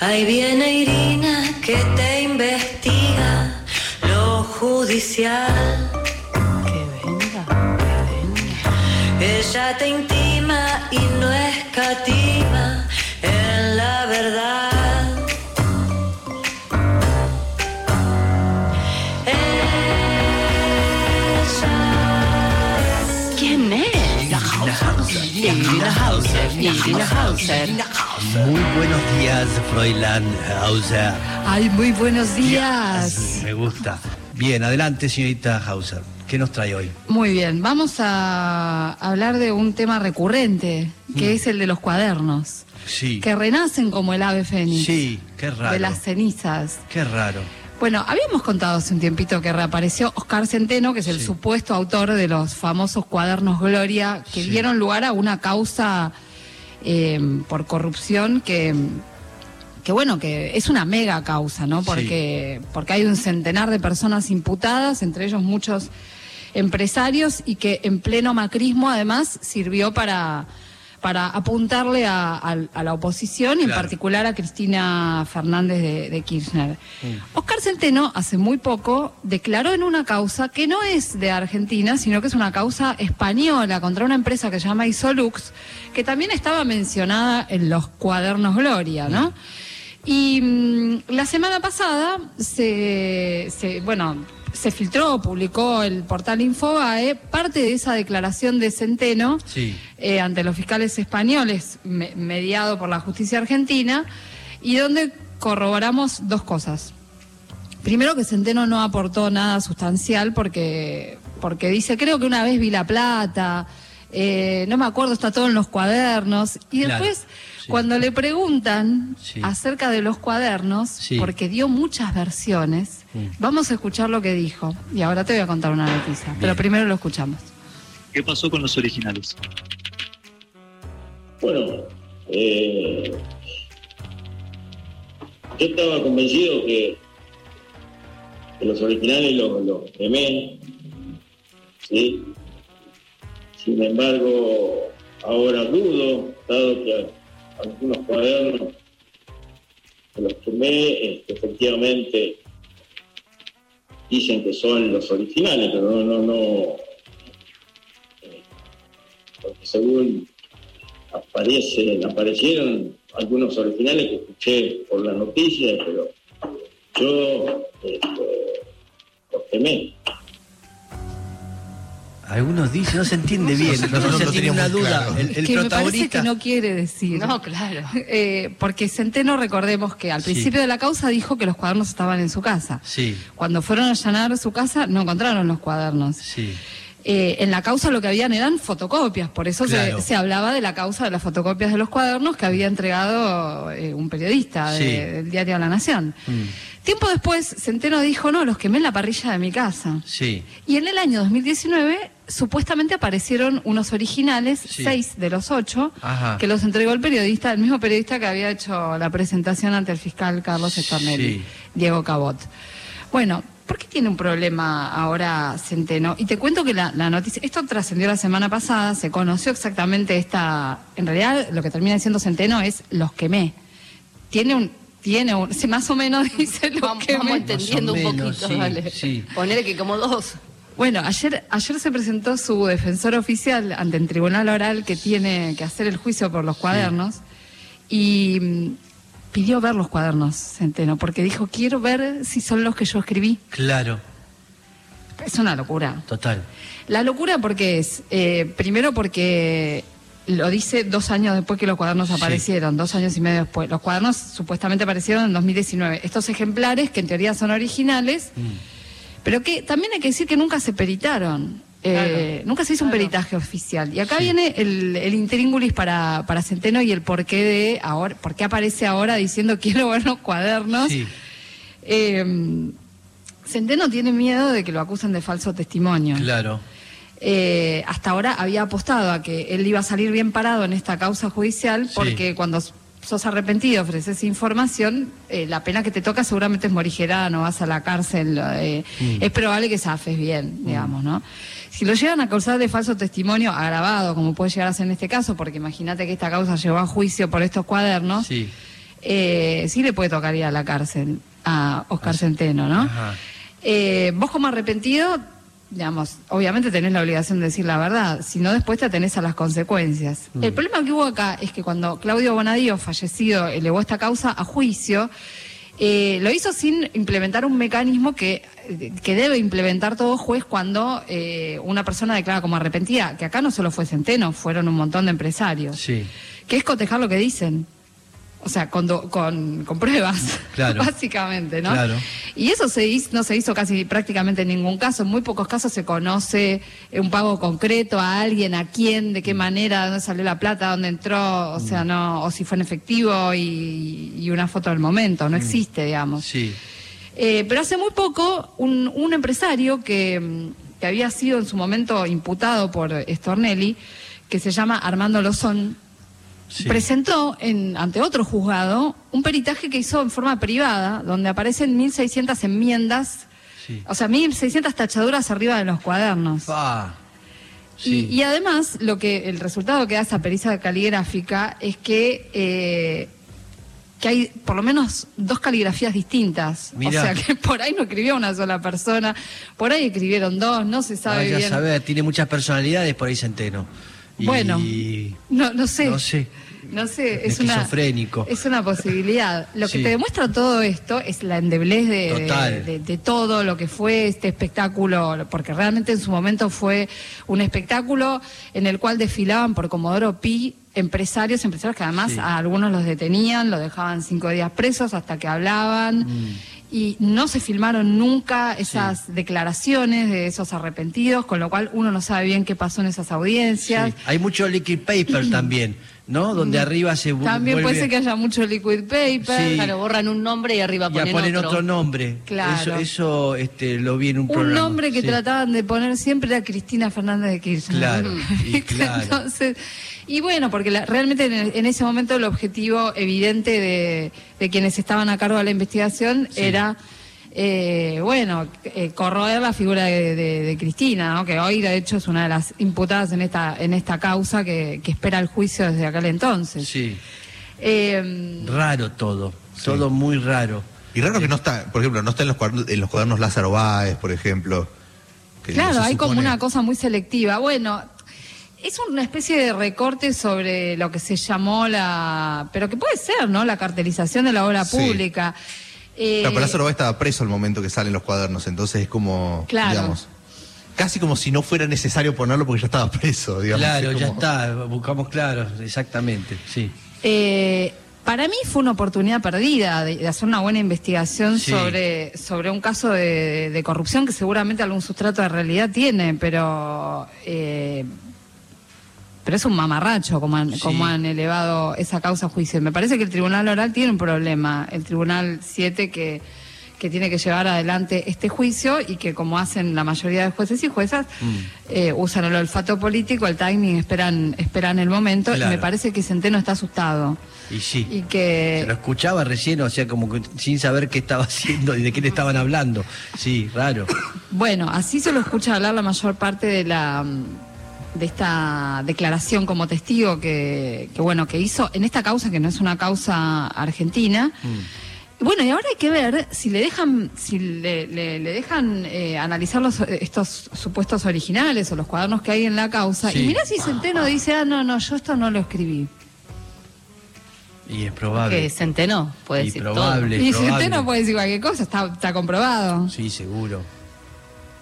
Ahí viene Irina que te investiga lo judicial. Que venga, que venga. Ella te intima y no escatima en la verdad. Ella ¿Quién es? Irina Hauser. Irina Hauser. Muy buenos días, Fräulein Hauser. Ay, muy buenos días. Me gusta. Bien, adelante, señorita Hauser. ¿Qué nos trae hoy? Muy bien, vamos a hablar de un tema recurrente, que es el de los cuadernos, Sí. que renacen como el ave fénix Sí, qué raro. de las cenizas. Qué raro. Bueno, habíamos contado hace un tiempito que reapareció Oscar Centeno, que es el Sí. supuesto autor de los famosos cuadernos Gloria, que Sí. dieron lugar a una causa eh, por corrupción que, que, bueno, que es una mega causa, ¿no? Sí. Porque, porque hay un centenar de personas imputadas, entre ellos muchos empresarios, y que en pleno macrismo además sirvió para para apuntarle a, a- a la oposición y en particular a Cristina Fernández de, de Kirchner. Oscar Centeno hace muy poco declaró en una causa que no es de Argentina, sino que es una causa española contra una empresa que se llama Isolux, que también estaba mencionada en los cuadernos Gloria, ¿no? Y mm, la semana pasada se, se- bueno, se filtró, publicó el portal Infobae parte de esa declaración de Centeno Sí. eh, ante los fiscales españoles, me- mediado por la justicia argentina, y donde corroboramos dos cosas. Primero que Centeno no aportó nada sustancial porque, porque dice, creo que una vez vi la plata, eh, no me acuerdo, está todo en los cuadernos. Y Claro, después, sí. cuando le preguntan Sí. acerca de los cuadernos, Sí. porque dio muchas versiones, vamos a escuchar lo que dijo. Y ahora te voy a contar una noticia, pero primero lo escuchamos. ¿Qué pasó con los originales? Bueno, eh, yo estaba convencido que, que los originales los, los quemé, ¿sí? Sin embargo, ahora dudo, dado que algunos cuadernos que los este, efectivamente dicen que son los originales, pero no, no, no, eh, porque según aparecen, aparecieron algunos originales que escuché por las noticias, pero yo este, los quemé. Algunos dicen, no se entiende bien. Nosotros No, no se lo tiene una duda. claro. El, el que me parece que no quiere decir. No, claro. Eh, porque Centeno, recordemos que al Sí. principio de la causa dijo que los cuadernos estaban en su casa. Sí, Cuando fueron a allanar su casa, no encontraron los cuadernos. sí. Eh, en la causa lo que habían eran fotocopias, por eso se- Claro. se, hablaba de la causa de las fotocopias de los cuadernos que había entregado eh, un periodista de- Sí. del diario La Nación. Mm. Tiempo después, Centeno dijo, no, los quemé en la parrilla de mi casa. Sí. Y en el año 2019, supuestamente aparecieron unos originales, Sí. seis de los ocho, Ajá. que los entregó el periodista, el mismo periodista que había hecho la presentación ante el fiscal Carlos Estornelli, Sí. Diego Cabot. Bueno, ¿por qué tiene un problema ahora Centeno? Y te cuento que la, la noticia, esto trascendió la semana pasada, se conoció exactamente esta, en realidad lo que termina diciendo Centeno es los quemé. Tiene un, tiene un, más o menos dice los Vamos, quemé. vamos entendiendo un menos, poquito, sí, dale. sí. Ponele que como dos. Bueno, ayer, ayer se presentó su defensor oficial ante el tribunal oral que tiene que hacer el juicio por los cuadernos y mm, pidió ver los cuadernos, Centeno, porque dijo, quiero ver si son los que yo escribí. Claro, Es una locura. total. La locura porque es, eh, primero porque lo dice dos años después que los cuadernos Sí. aparecieron, dos años y medio después. Los cuadernos supuestamente aparecieron en 2019. Estos ejemplares, que en teoría son originales, pero que también hay que decir que nunca se peritaron. Eh, nunca se hizo un peritaje oficial. Y acá Sí. viene el, el intríngulis para, para Centeno y el porqué de ahora, por qué aparece ahora diciendo quiero ver los cuadernos. Sí, Eh, Centeno tiene miedo de que lo acusen de falso testimonio. claro. Eh, hasta ahora había apostado a que él iba a salir bien parado en esta causa judicial Sí. porque cuando sos arrepentido, ofreces información, eh, la pena que te toca seguramente es morigerada, no vas a la cárcel, eh, Mm. es probable que zafes bien, digamos, ¿no? Si lo llegan a acusar de falso testimonio agravado, como puede llegar a ser en este caso, porque imagínate que esta causa llevó a juicio por estos cuadernos, Sí. eh, sí le puede tocar ir a la cárcel a Oscar Centeno, ¿no? Ajá. Vos como arrepentido, digamos, obviamente tenés la obligación de decir la verdad, si no después te atenés a las consecuencias. El problema que hubo acá es que cuando Claudio Bonadío, fallecido, elevó esta causa a juicio, eh, lo hizo sin implementar un mecanismo que, que debe implementar todo juez cuando eh, una persona declara como arrepentida, que acá no solo fue Centeno, fueron un montón de empresarios, Sí. que es cotejar lo que dicen. O sea, con, do- con, con pruebas, Claro. básicamente, ¿no? Claro. Y eso se hizo, no se hizo casi prácticamente en ningún caso. En muy pocos casos se conoce un pago concreto a alguien, a quién, de qué manera, dónde salió la plata, dónde entró, o sea, no, o si fue en efectivo y, y una foto del momento. No existe, digamos. Sí. Eh, pero hace muy poco, un, un empresario que, mm, que había sido en su momento imputado por Stornelli, que se llama Armando Lozón, Sí. presentó en, ante otro juzgado un peritaje que hizo en forma privada, donde aparecen 1.600 enmiendas, Sí. o sea, 1.600 tachaduras arriba de los cuadernos. Y, Sí. y además, lo que el resultado que da esa pericia caligráfica es que, eh, que hay por lo menos dos caligrafías distintas. Mirá. O sea, que por ahí no escribió una sola persona, por ahí escribieron dos, no se sabe Vaya a bien. tiene muchas personalidades por ahí Centeno. Y- Bueno, no, no sé. No sé. No sé, es una, es una posibilidad. Lo que te demuestra todo esto es la endeblez de, de- de todo lo que fue este espectáculo, porque realmente en su momento fue un espectáculo en el cual desfilaban por Comodoro Pi empresarios, empresarios que además Sí. a algunos los detenían, los dejaban cinco días presos hasta que hablaban. Mm. Y no se filmaron nunca esas declaraciones de esos arrepentidos, con lo cual uno no sabe bien qué pasó en esas audiencias. Sí. Hay mucho liquid paper también, ¿no? Donde arriba se También puede ser que haya mucho liquid paper. Sí. Claro, borran un nombre y arriba Ya ponen, ponen otro. otro, nombre. Claro. Eso, eso este, lo vi en un, Un programa. nombre que Sí. trataban de poner siempre era Cristina Fernández de Kirchner. Claro, y claro. Entonces, y bueno, porque la- realmente en, en ese momento el objetivo evidente de, de quienes estaban a cargo de la investigación era, eh, bueno, eh, corroer la figura de, de- de Cristina, ¿no? que hoy de hecho es una de las imputadas en esta, en esta causa que, que espera el juicio desde aquel entonces. Sí, Eh, raro todo. Todo muy raro. Y raro que no está, por ejemplo, no está en los cuadernos, en los cuadernos Lázaro Báez, por ejemplo. que Claro, hay como una cosa muy selectiva. Bueno, es una especie de recorte sobre lo que se llamó la... Pero que puede ser, ¿no? La cartelización de la obra Sí. pública. Eh, Claro, pero Lázaro Báez estaba preso al momento que salen los cuadernos, entonces es como, Claro. digamos, casi como si no fuera necesario ponerlo porque ya estaba preso, digamos. Claro, es ya está. Buscamos claro, exactamente. Sí. eh, para mí fue una oportunidad perdida de, de hacer una buena investigación Sí. sobre, sobre un caso de, de corrupción que seguramente algún sustrato de realidad tiene, pero... eh, pero es un mamarracho como han, Sí. como han elevado esa causa a juicio. Me parece que el Tribunal Oral tiene un problema, el Tribunal 7 que, que tiene que llevar adelante este juicio y que como hacen la mayoría de jueces y juezas, Mm. eh, usan el olfato político, el timing, esperan, esperan el momento y me parece que Centeno está asustado. Y sí. Y que... Se lo escuchaba recién, o sea, como que sin saber qué estaba haciendo y de qué le estaban hablando. Sí, raro. Bueno, así se lo escucha hablar la mayor parte de la de esta declaración como testigo que, que, bueno que hizo en esta causa que no es una causa argentina. Y Bueno, y ahora hay que ver si le dejan, si le, le- le dejan eh, analizar los, estos supuestos originales o los cuadernos que hay en la causa. Sí. Y mirá si Centeno dice, ah, no, no, yo esto no lo escribí. Y es probable. Que Centeno puede Y decir probable. y probable. Centeno puede decir cualquier cosa, está, está comprobado. Sí, seguro.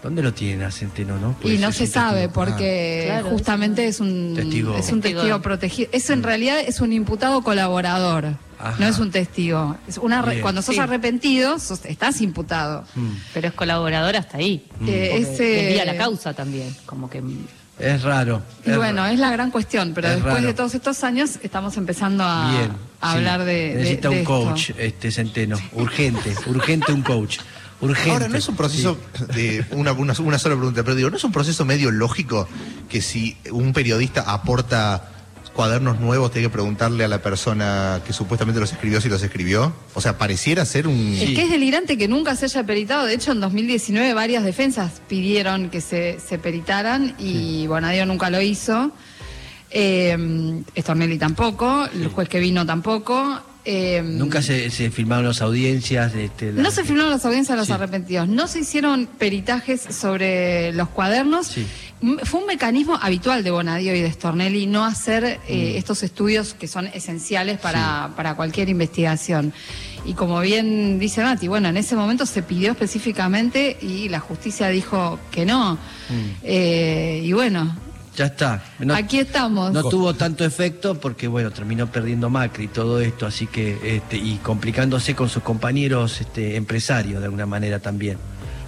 ¿Dónde lo tienen a Centeno, no? Y no se un sabe testigo. porque Claro, justamente es un Testigo. es un testigo Testigo. protegido. Es en realidad es un imputado colaborador. Ajá. No es un testigo. Es una re- Bien. cuando sos Sí. arrepentido, sos- estás imputado. Mm. Pero es colaborador hasta ahí. Eh, Porque ese- desvía la causa también. Como que Es raro. Y es bueno, raro. es la gran cuestión, pero Es después raro. de todos estos años estamos empezando a, Bien. a sí. hablar de, de- Necesita de un esto. coach, este Centeno. Urgente, urgente un coach. Urgente. Ahora, no es un proceso de una, una, una sola pregunta, pero digo, ¿no es un proceso medio lógico que si un periodista aporta cuadernos nuevos, tiene que preguntarle a la persona que supuestamente los escribió si los escribió? O sea, pareciera ser un... Es que es delirante que nunca se haya peritado. De hecho, en 2019 varias defensas pidieron que se, se peritaran y Bonadío nunca lo hizo. Eh, Stornelli tampoco, el juez que vino tampoco. Eh, Nunca se, se filmaron las audiencias. Este, la- no se filmaron las audiencias de los Sí. arrepentidos, no se hicieron peritajes sobre los cuadernos. Sí. Fue un mecanismo habitual de Bonadio y de Stornelli no hacer eh, Mm. estos estudios que son esenciales para, para cualquier investigación. Y como bien dice Mati, bueno, en ese momento se pidió específicamente y la justicia dijo que no. Mm. Eh, y bueno, Ya está. No- aquí estamos. No tuvo tanto efecto porque, bueno, terminó perdiendo Macri y todo esto, así que, este, y complicándose con sus compañeros este, empresarios de alguna manera también.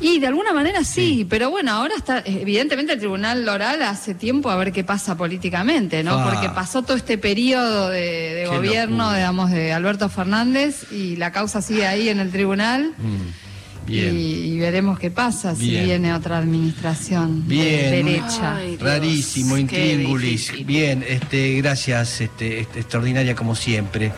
Y de alguna manera sí, pero bueno, ahora está, evidentemente el Tribunal Oral hace tiempo a ver qué pasa políticamente, ¿no? Ah. Porque pasó todo este periodo de, de gobierno, locura. digamos, de Alberto Fernández y la causa sigue ahí en el tribunal Mm, Bien. y, y veremos qué pasa si Bien. viene otra administración Bien. derecha. Ay, Dios, Rarísimo, intríngulis. Bien, este, gracias, este, este, extraordinaria como siempre.